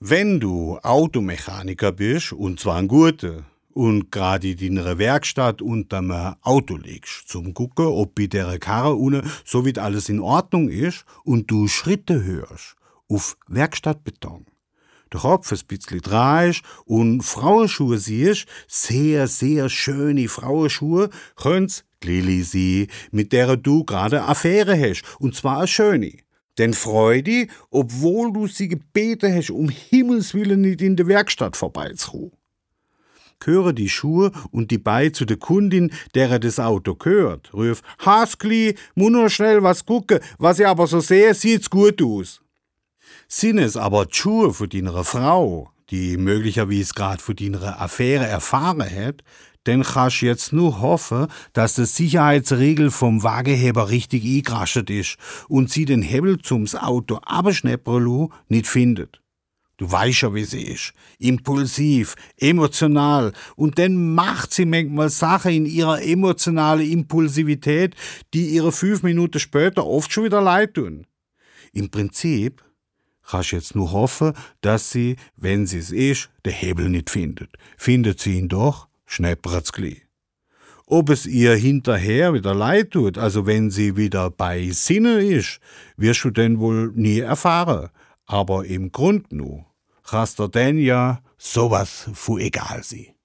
Wenn du Automechaniker bist, und zwar ein guter, und gerade in deiner Werkstatt unterm Auto legst, zum gucken, ob bei der Karre unten so wie alles in Ordnung ist und du Schritte hörst auf Werkstattbeton. Der Kopf ein bisschen dreisch und Frauenschuhe siehst, sehr, sehr schöne Frauenschuhe, können's Lili sie, mit der du gerade Affäre hast, und zwar eine schöne. Denn freu dich, obwohl du sie gebeten hast, um Himmels Willen nicht in der Werkstatt vorbeizukommen. Höre die Schuhe und die Bei zu der Kundin, derer das Auto gehört. Ruf, Haskli, mu nur schnell was gucken, was ich aber so sehe, sieht's gut aus. Sind es aber die Schuhe von deiner Frau, die möglicherweise gerade von deiner Affäre erfahren hat, dann kannst du jetzt nur hoffen, dass die Sicherheitsregel vom Wagenheber richtig eingerastet ist und sie den Hebel zum Auto abschneppern nicht findet. Du weißt ja, wie sie ist. Impulsiv, emotional. Und dann macht sie manchmal Sachen in ihrer emotionalen Impulsivität, die ihre fünf Minuten später oft schon wieder leid tun. Im Prinzip kannst jetzt nur hoffen, dass sie, wenn sie es ist, den Hebel nicht findet. Findet sie ihn doch, schnäppert's gleich. Ob es ihr hinterher wieder leid tut, also wenn sie wieder bei Sinne ist, wirst du denn wohl nie erfahren. Aber im Grund nu, kannst du denn ja sowas fu egal sie.